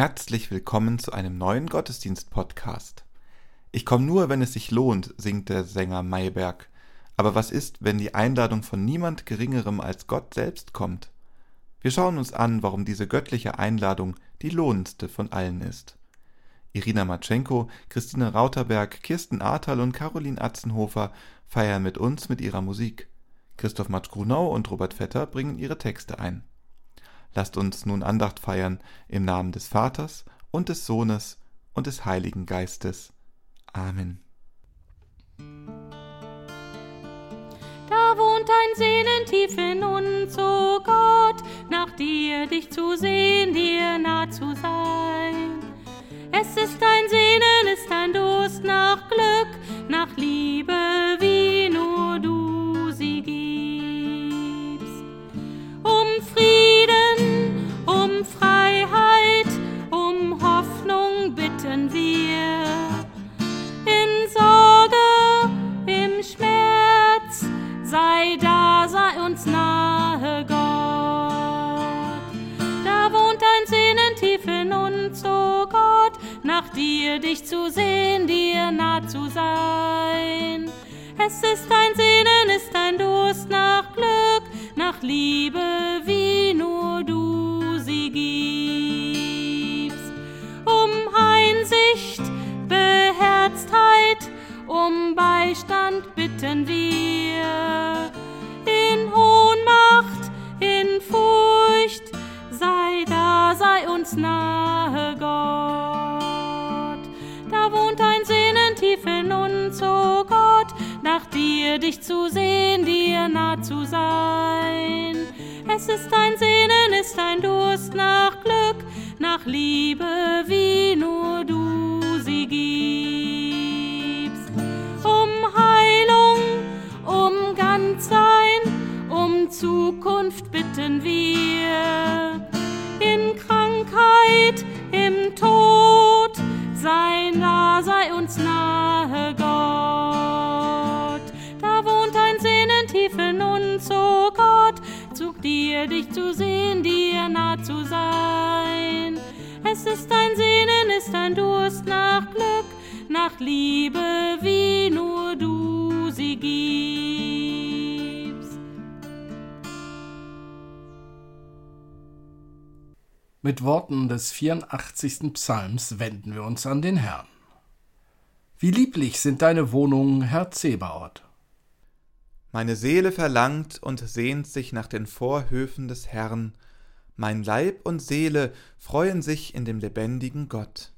Herzlich willkommen zu einem neuen Gottesdienst-Podcast. Ich komme nur, wenn es sich lohnt, singt der Sänger Mayberg. Aber was ist, wenn die Einladung von niemand Geringerem als Gott selbst kommt? Wir schauen uns an, warum diese göttliche Einladung die lohnendste von allen ist. Irina Matschenko, Christine Rauterberg, Kirsten Ahrtal und Caroline Atzenhofer feiern mit uns mit ihrer Musik. Christoph Matsch-Grunau und Robert Vetter bringen ihre Texte ein. Lasst uns nun Andacht feiern im Namen des Vaters und des Sohnes und des Heiligen Geistes. Amen. Da wohnt ein Sehnen tief in uns, o oh Gott, nach dir dich zu sehen, dir nah zu sein. Es ist ein Sehnen, ist ein Durst nach Glück, nach Liebe, dir dich zu sehen, dir nah zu sein. Es ist ein Sehnen, ist ein Durst nach Glück, nach Liebe, wie nur du. um Beistand bitten wir. In Ohnmacht, in Furcht, sei da, sei uns nahe, dich zu sehen, dir nah zu sein. Es ist ein Sehnen, ist ein Durst nach Glück, nach Liebe, wie nur du sie gibst. Zukunft bitten wir. In Krankheit, im Tod, sei nah, sei uns nahe, Gott. Dir, dich zu sehen, dir nah zu sein. Es ist ein Sehnen, ist ein Durst nach Glück, nach Liebe, wie nur du sie gibst. Mit Worten des 84. Psalms wenden wir uns an den Herrn. Wie lieblich sind deine Wohnungen, Herr Zebaoth. Meine Seele verlangt und sehnt sich nach den Vorhöfen des Herrn, mein Leib und Seele freuen sich in dem lebendigen Gott.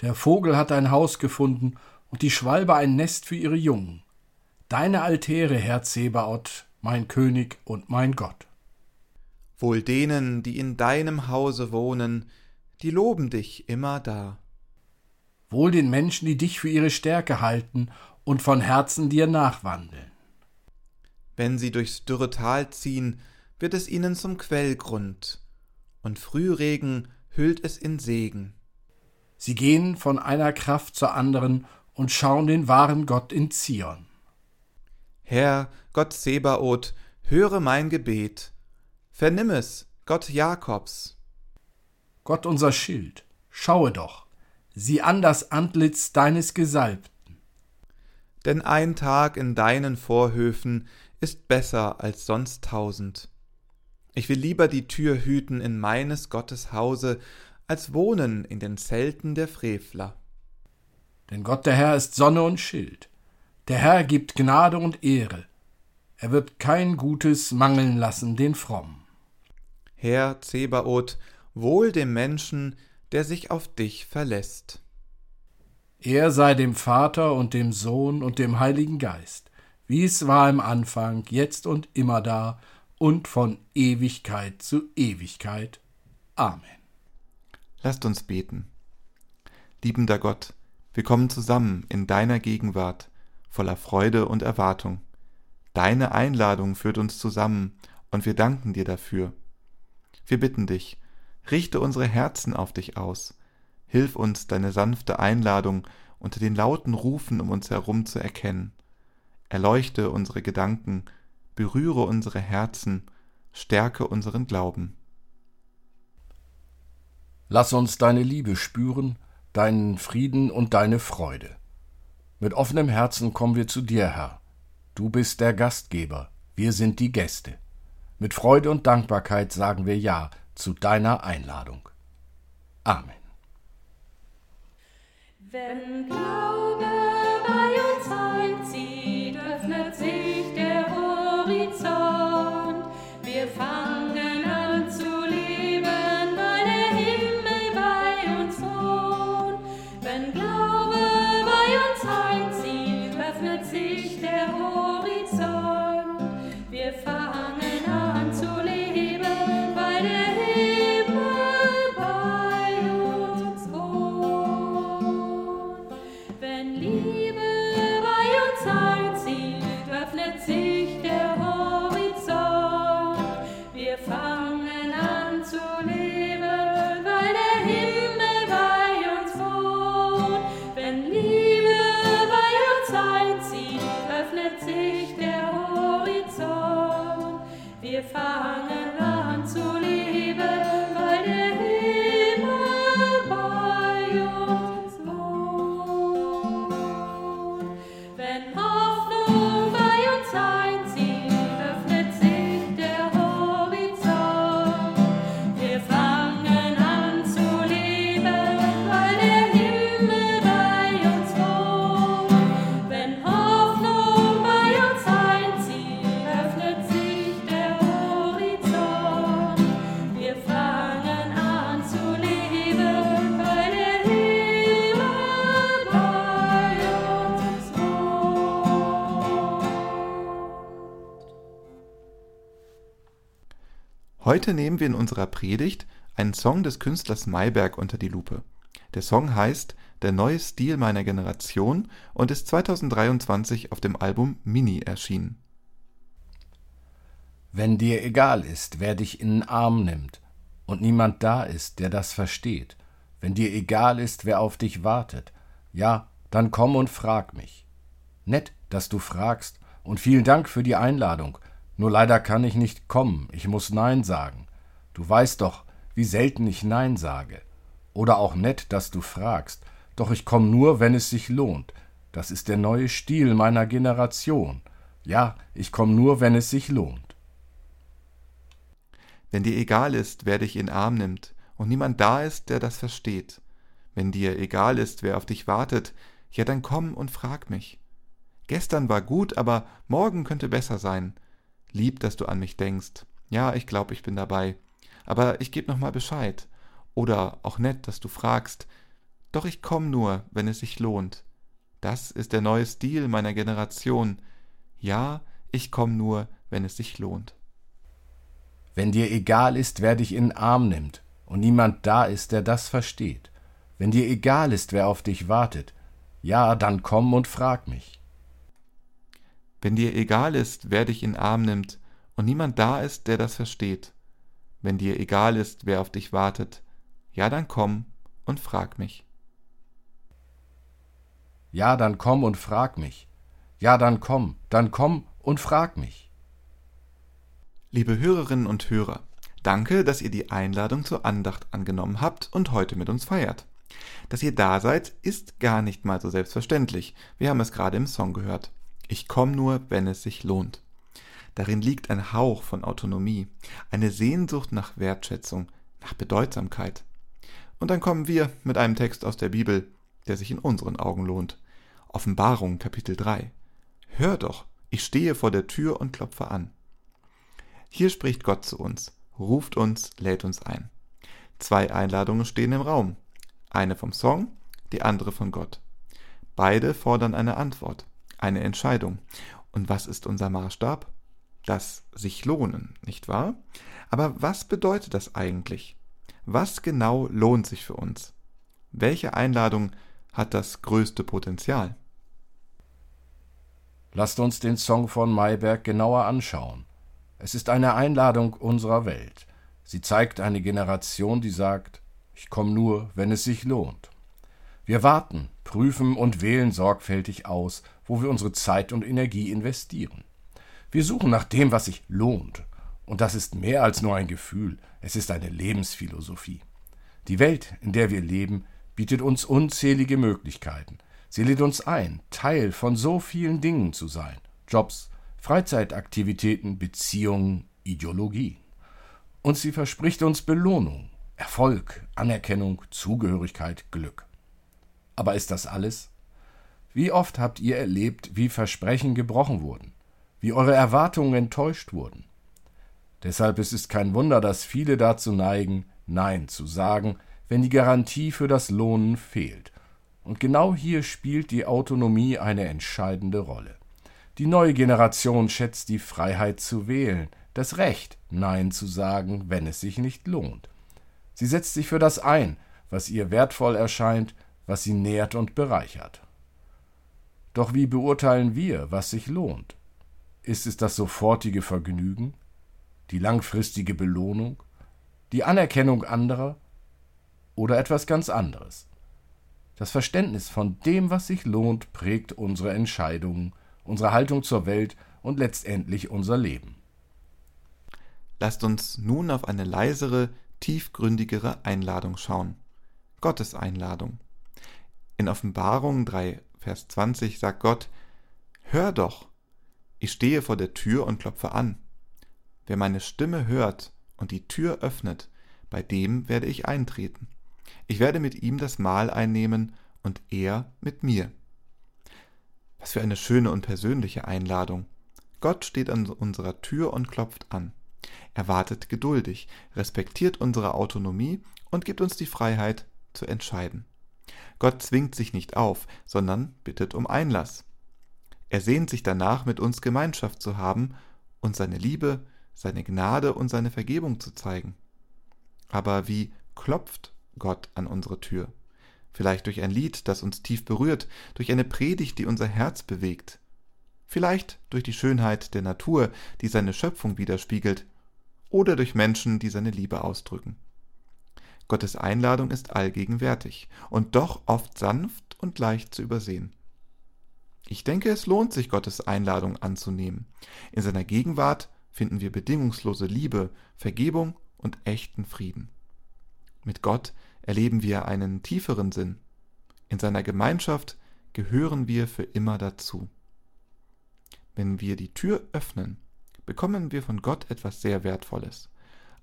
Der Vogel hat ein Haus gefunden und die Schwalbe ein Nest für ihre Jungen. Deine Altäre, Herr Zebaoth, mein König und mein Gott. Wohl denen, die in deinem Hause wohnen, die loben dich immer da. Wohl den Menschen, die dich für ihre Stärke halten und von Herzen dir nachwandeln. Wenn sie durchs dürre Tal ziehen, wird es ihnen zum Quellgrund, und Frühregen hüllt es in Segen. Sie gehen von einer Kraft zur anderen und schauen den wahren Gott in Zion. Herr, Gott Sebaoth, höre mein Gebet. Vernimm es, Gott Jakobs. Gott unser Schild, schaue doch, sieh an das Antlitz deines Gesalbten denn ein Tag in deinen Vorhöfen ist besser als sonst tausend. Ich will lieber die Tür hüten in meines Gottes Hause, als wohnen in den Zelten der Frevler. Denn Gott der Herr ist Sonne und Schild. Der Herr gibt Gnade und Ehre. Er wird kein Gutes mangeln lassen den Frommen. Herr Zebaoth, wohl dem Menschen, der sich auf dich verlässt. Er sei dem Vater und dem Sohn und dem Heiligen Geist, wie es war im Anfang, jetzt und immer da und von Ewigkeit zu Ewigkeit. Amen. Lasst uns beten. Liebender Gott, wir kommen zusammen in deiner Gegenwart, voller Freude und Erwartung. Deine Einladung führt uns zusammen, und wir danken dir dafür. Wir bitten dich, richte unsere Herzen auf dich aus, Hilf uns, deine sanfte Einladung unter den lauten Rufen um uns herum zu erkennen. Erleuchte unsere Gedanken, berühre unsere Herzen, stärke unseren Glauben. Lass uns deine Liebe spüren, deinen Frieden und deine Freude. Mit offenem Herzen kommen wir zu dir, Herr. Du bist der Gastgeber, wir sind die Gäste. Mit Freude und Dankbarkeit sagen wir Ja zu deiner Einladung. Amen. Wenn Glaube Heute nehmen wir in unserer Predigt einen Song des Künstlers Mayberg unter die Lupe. Der Song heißt Der neue Stil meiner Generation und ist 2023 auf dem Album Mini erschienen. Wenn dir egal ist, wer dich in den Arm nimmt, und niemand da ist, der das versteht, wenn dir egal ist, wer auf dich wartet, ja, dann komm und frag mich. Nett, dass du fragst, und vielen Dank für die Einladung. Nur leider kann ich nicht kommen, ich muss Nein sagen. Du weißt doch, wie selten ich Nein sage. Oder auch nett, dass du fragst, doch ich komm nur, wenn es sich lohnt. Das ist der neue Stil meiner Generation. Ja, ich komm nur, wenn es sich lohnt. Wenn dir egal ist, wer dich in Arm nimmt, und niemand da ist, der das versteht, wenn dir egal ist, wer auf dich wartet, ja dann komm und frag mich. Gestern war gut, aber morgen könnte besser sein. Lieb, dass du an mich denkst. Ja, ich glaub, ich bin dabei. Aber ich geb noch mal Bescheid. Oder auch nett, dass du fragst. Doch ich komm nur, wenn es sich lohnt. Das ist der neue Stil meiner Generation. Ja, ich komm nur, wenn es sich lohnt. Wenn dir egal ist, wer dich in den Arm nimmt, und niemand da ist, der das versteht, wenn dir egal ist, wer auf dich wartet, ja, dann komm und frag mich. Wenn dir egal ist, wer dich in den Arm nimmt, und niemand da ist, der das versteht, wenn dir egal ist, wer auf dich wartet, ja, dann komm und frag mich. Ja, dann komm und frag mich. Ja, dann komm, dann komm und frag mich. Liebe Hörerinnen und Hörer, danke, dass ihr die Einladung zur Andacht angenommen habt und heute mit uns feiert. Dass ihr da seid, ist gar nicht mal so selbstverständlich. Wir haben es gerade im Song gehört. Ich komme nur, wenn es sich lohnt. Darin liegt ein Hauch von Autonomie, eine Sehnsucht nach Wertschätzung, nach Bedeutsamkeit. Und dann kommen wir mit einem Text aus der Bibel, der sich in unseren Augen lohnt. Offenbarung Kapitel 3. Hör doch, ich stehe vor der Tür und klopfe an. Hier spricht Gott zu uns, ruft uns, lädt uns ein. Zwei Einladungen stehen im Raum. Eine vom Song, die andere von Gott. Beide fordern eine Antwort, eine Entscheidung. Und was ist unser Maßstab? Das sich lohnen, nicht wahr? Aber was bedeutet das eigentlich? Was genau lohnt sich für uns? Welche Einladung hat das größte Potenzial? Lasst uns den Song von Mayberg genauer anschauen. Es ist eine Einladung unserer Welt. Sie zeigt eine Generation, die sagt, ich komme nur, wenn es sich lohnt. Wir warten, prüfen und wählen sorgfältig aus, wo wir unsere Zeit und Energie investieren. Wir suchen nach dem, was sich lohnt. Und das ist mehr als nur ein Gefühl, es ist eine Lebensphilosophie. Die Welt, in der wir leben, bietet uns unzählige Möglichkeiten. Sie lädt uns ein, Teil von so vielen Dingen zu sein. Jobs, Freizeitaktivitäten, Beziehungen, Ideologie. Und sie verspricht uns Belohnung, Erfolg, Anerkennung, Zugehörigkeit, Glück. Aber ist das alles? Wie oft habt ihr erlebt, wie Versprechen gebrochen wurden, wie eure Erwartungen enttäuscht wurden? Deshalb ist es kein Wunder, dass viele dazu neigen, Nein zu sagen, wenn die Garantie für das Lohnen fehlt. Und genau hier spielt die Autonomie eine entscheidende Rolle. Die neue Generation schätzt die Freiheit zu wählen, das Recht, Nein zu sagen, wenn es sich nicht lohnt. Sie setzt sich für das ein, was ihr wertvoll erscheint, was sie nährt und bereichert. Doch wie beurteilen wir, was sich lohnt? Ist es das sofortige Vergnügen, die langfristige Belohnung, die Anerkennung anderer oder etwas ganz anderes? Das Verständnis von dem, was sich lohnt, prägt unsere Entscheidungen unsere Haltung zur Welt und letztendlich unser Leben. Lasst uns nun auf eine leisere, tiefgründigere Einladung schauen. Gottes Einladung. In Offenbarung 3, Vers 20 sagt Gott, Hör doch, ich stehe vor der Tür und klopfe an. Wer meine Stimme hört und die Tür öffnet, bei dem werde ich eintreten. Ich werde mit ihm das Mahl einnehmen und er mit mir. Was für eine schöne und persönliche Einladung. Gott steht an unserer Tür und klopft an. Er wartet geduldig, respektiert unsere Autonomie und gibt uns die Freiheit zu entscheiden. Gott zwingt sich nicht auf, sondern bittet um Einlass. Er sehnt sich danach, mit uns Gemeinschaft zu haben und seine Liebe, seine Gnade und seine Vergebung zu zeigen. Aber wie klopft Gott an unsere Tür? vielleicht durch ein Lied, das uns tief berührt, durch eine Predigt, die unser Herz bewegt, vielleicht durch die Schönheit der Natur, die seine Schöpfung widerspiegelt, oder durch Menschen, die seine Liebe ausdrücken. Gottes Einladung ist allgegenwärtig und doch oft sanft und leicht zu übersehen. Ich denke, es lohnt sich, Gottes Einladung anzunehmen. In seiner Gegenwart finden wir bedingungslose Liebe, Vergebung und echten Frieden. Mit Gott erleben wir einen tieferen Sinn. In seiner Gemeinschaft gehören wir für immer dazu. Wenn wir die Tür öffnen, bekommen wir von Gott etwas sehr Wertvolles,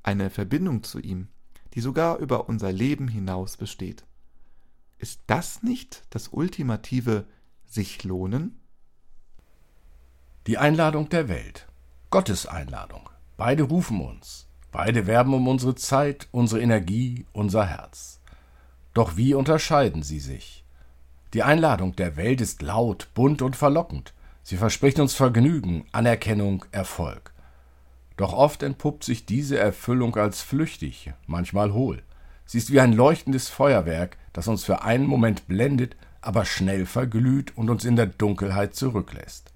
eine Verbindung zu ihm, die sogar über unser Leben hinaus besteht. Ist das nicht das ultimative sich lohnen? Die Einladung der Welt. Gottes Einladung. Beide rufen uns. Beide werben um unsere Zeit, unsere Energie, unser Herz. Doch wie unterscheiden sie sich? Die Einladung der Welt ist laut, bunt und verlockend. Sie verspricht uns Vergnügen, Anerkennung, Erfolg. Doch oft entpuppt sich diese Erfüllung als flüchtig, manchmal hohl. Sie ist wie ein leuchtendes Feuerwerk, das uns für einen Moment blendet, aber schnell verglüht und uns in der Dunkelheit zurücklässt.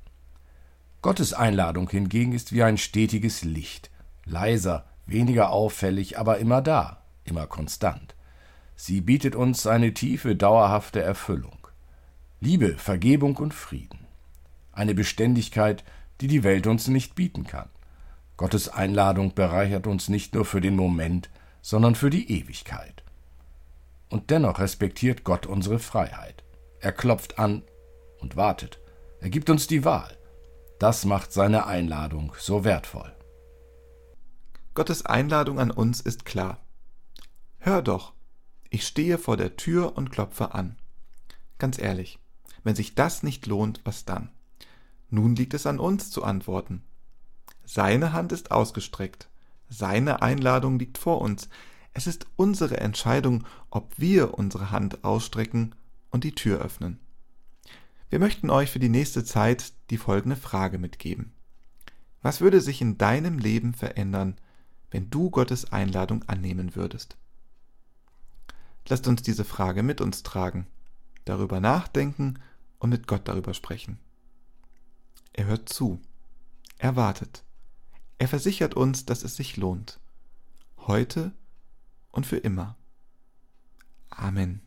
Gottes Einladung hingegen ist wie ein stetiges Licht, leiser, weniger auffällig, aber immer da, immer konstant. Sie bietet uns eine tiefe, dauerhafte Erfüllung. Liebe, Vergebung und Frieden. Eine Beständigkeit, die die Welt uns nicht bieten kann. Gottes Einladung bereichert uns nicht nur für den Moment, sondern für die Ewigkeit. Und dennoch respektiert Gott unsere Freiheit. Er klopft an und wartet. Er gibt uns die Wahl. Das macht seine Einladung so wertvoll. Gottes Einladung an uns ist klar. Hör doch, ich stehe vor der Tür und klopfe an. Ganz ehrlich, wenn sich das nicht lohnt, was dann? Nun liegt es an uns zu antworten. Seine Hand ist ausgestreckt. Seine Einladung liegt vor uns. Es ist unsere Entscheidung, ob wir unsere Hand ausstrecken und die Tür öffnen. Wir möchten euch für die nächste Zeit die folgende Frage mitgeben. Was würde sich in deinem Leben verändern, wenn du Gottes Einladung annehmen würdest? Lasst uns diese Frage mit uns tragen, darüber nachdenken und mit Gott darüber sprechen. Er hört zu. Er wartet. Er versichert uns, dass es sich lohnt. Heute und für immer. Amen.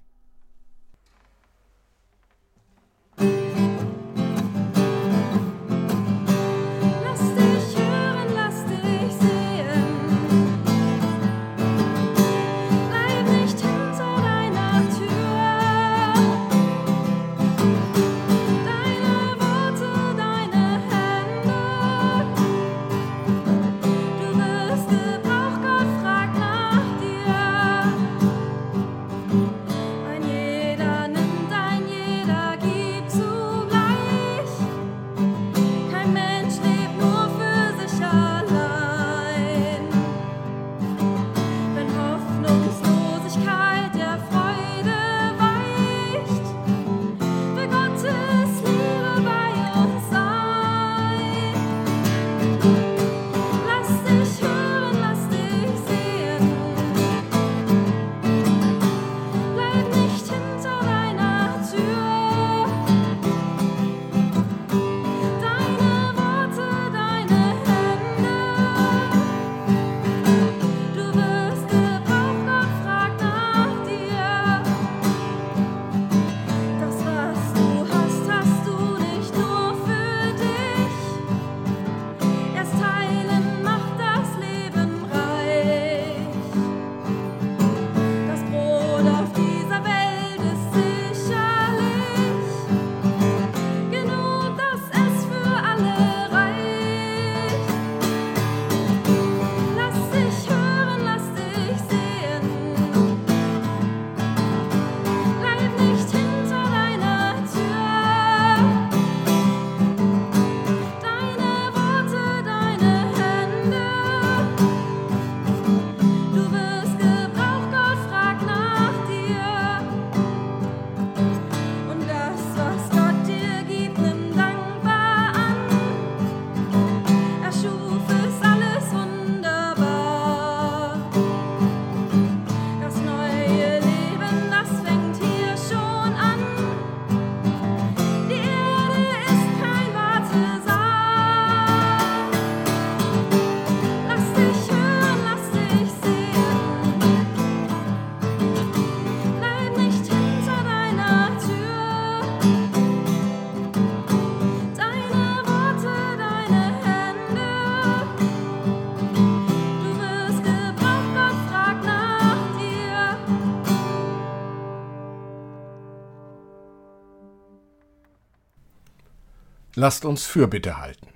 Lasst uns Fürbitte halten.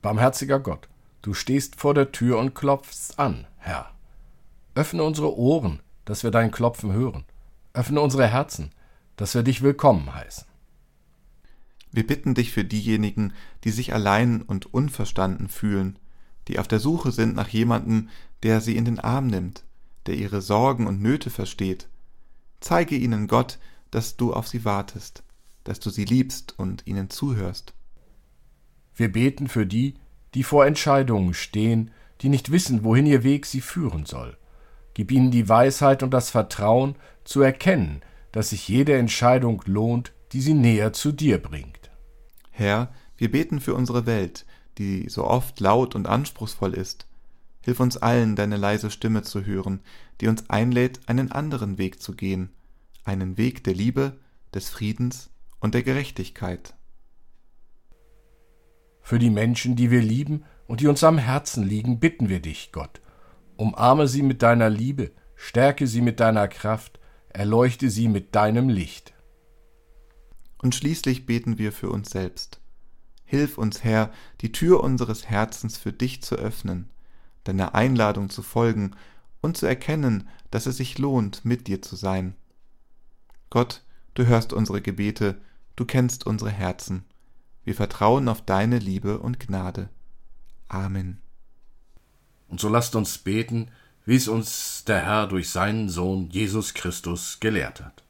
Barmherziger Gott, du stehst vor der Tür und klopfst an, Herr. Öffne unsere Ohren, dass wir dein Klopfen hören. Öffne unsere Herzen, dass wir dich willkommen heißen. Wir bitten dich für diejenigen, die sich allein und unverstanden fühlen, die auf der Suche sind nach jemandem, der sie in den Arm nimmt, der ihre Sorgen und Nöte versteht. Zeige ihnen, Gott, dass du auf sie wartest, dass du sie liebst und ihnen zuhörst. Wir beten für die, die vor Entscheidungen stehen, die nicht wissen, wohin ihr Weg sie führen soll. Gib ihnen die Weisheit und das Vertrauen zu erkennen, dass sich jede Entscheidung lohnt, die sie näher zu dir bringt. Herr, wir beten für unsere Welt, die so oft laut und anspruchsvoll ist. Hilf uns allen, deine leise Stimme zu hören, die uns einlädt, einen anderen Weg zu gehen, einen Weg der Liebe, des Friedens und der Gerechtigkeit. Für die Menschen, die wir lieben und die uns am Herzen liegen, bitten wir dich, Gott. Umarme sie mit deiner Liebe, stärke sie mit deiner Kraft, erleuchte sie mit deinem Licht. Und schließlich beten wir für uns selbst. Hilf uns, Herr, die Tür unseres Herzens für dich zu öffnen, deiner Einladung zu folgen und zu erkennen, dass es sich lohnt, mit dir zu sein. Gott, du hörst unsere Gebete, du kennst unsere Herzen. Wir vertrauen auf deine Liebe und Gnade. Amen. Und so lasst uns beten, wie es uns der Herr durch seinen Sohn Jesus Christus gelehrt hat.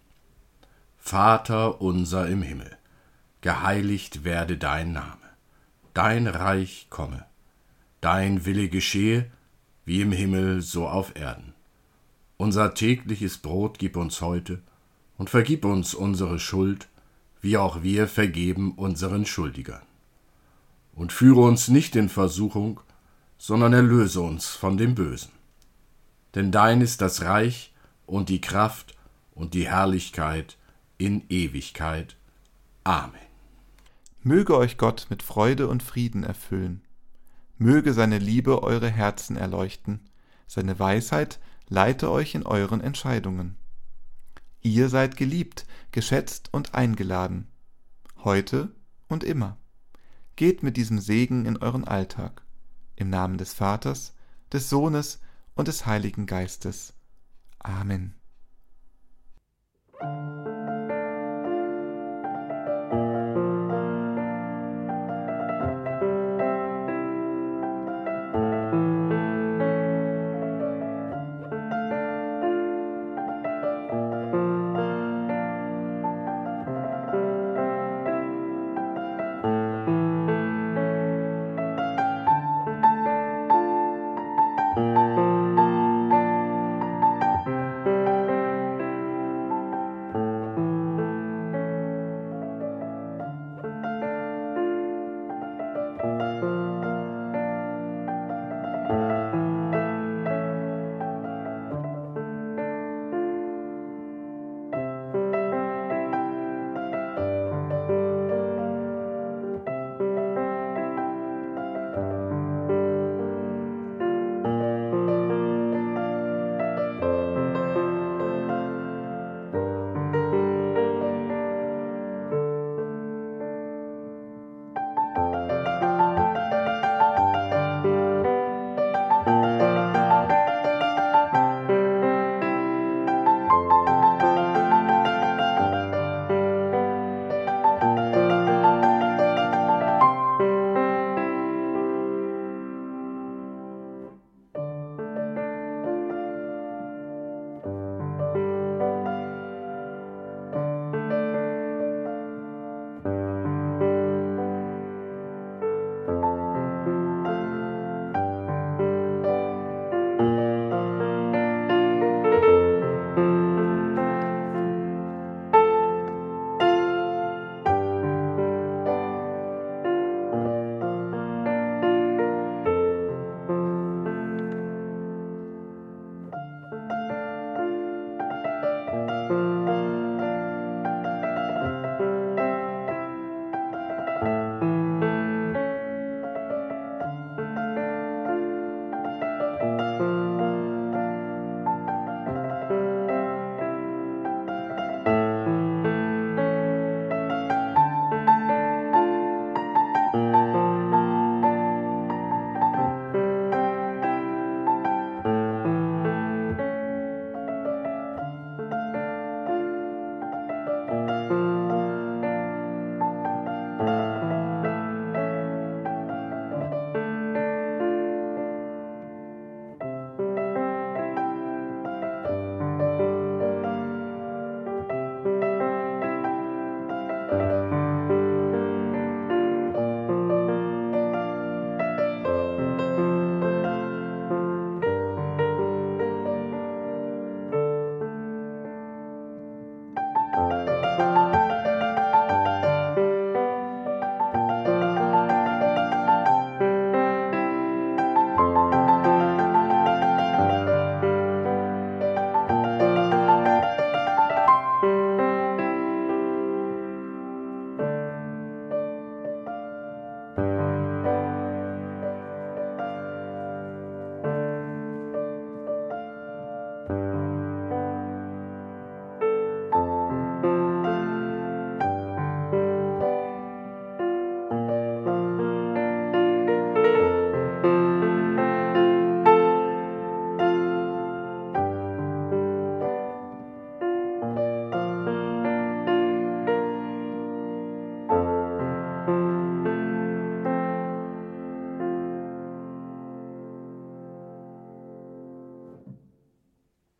Vater unser im Himmel, geheiligt werde dein Name, dein Reich komme, dein Wille geschehe, wie im Himmel so auf Erden. Unser tägliches Brot gib uns heute und vergib uns unsere Schuld, wie auch wir vergeben unseren Schuldigern. Und führe uns nicht in Versuchung, sondern erlöse uns von dem Bösen. Denn dein ist das Reich und die Kraft und die Herrlichkeit in Ewigkeit. Amen. Möge euch Gott mit Freude und Frieden erfüllen. Möge seine Liebe eure Herzen erleuchten, seine Weisheit leite euch in euren Entscheidungen. Ihr seid geliebt, geschätzt und eingeladen, heute und immer. Geht mit diesem Segen in euren Alltag. Im Namen des Vaters, des Sohnes und des Heiligen Geistes. Amen.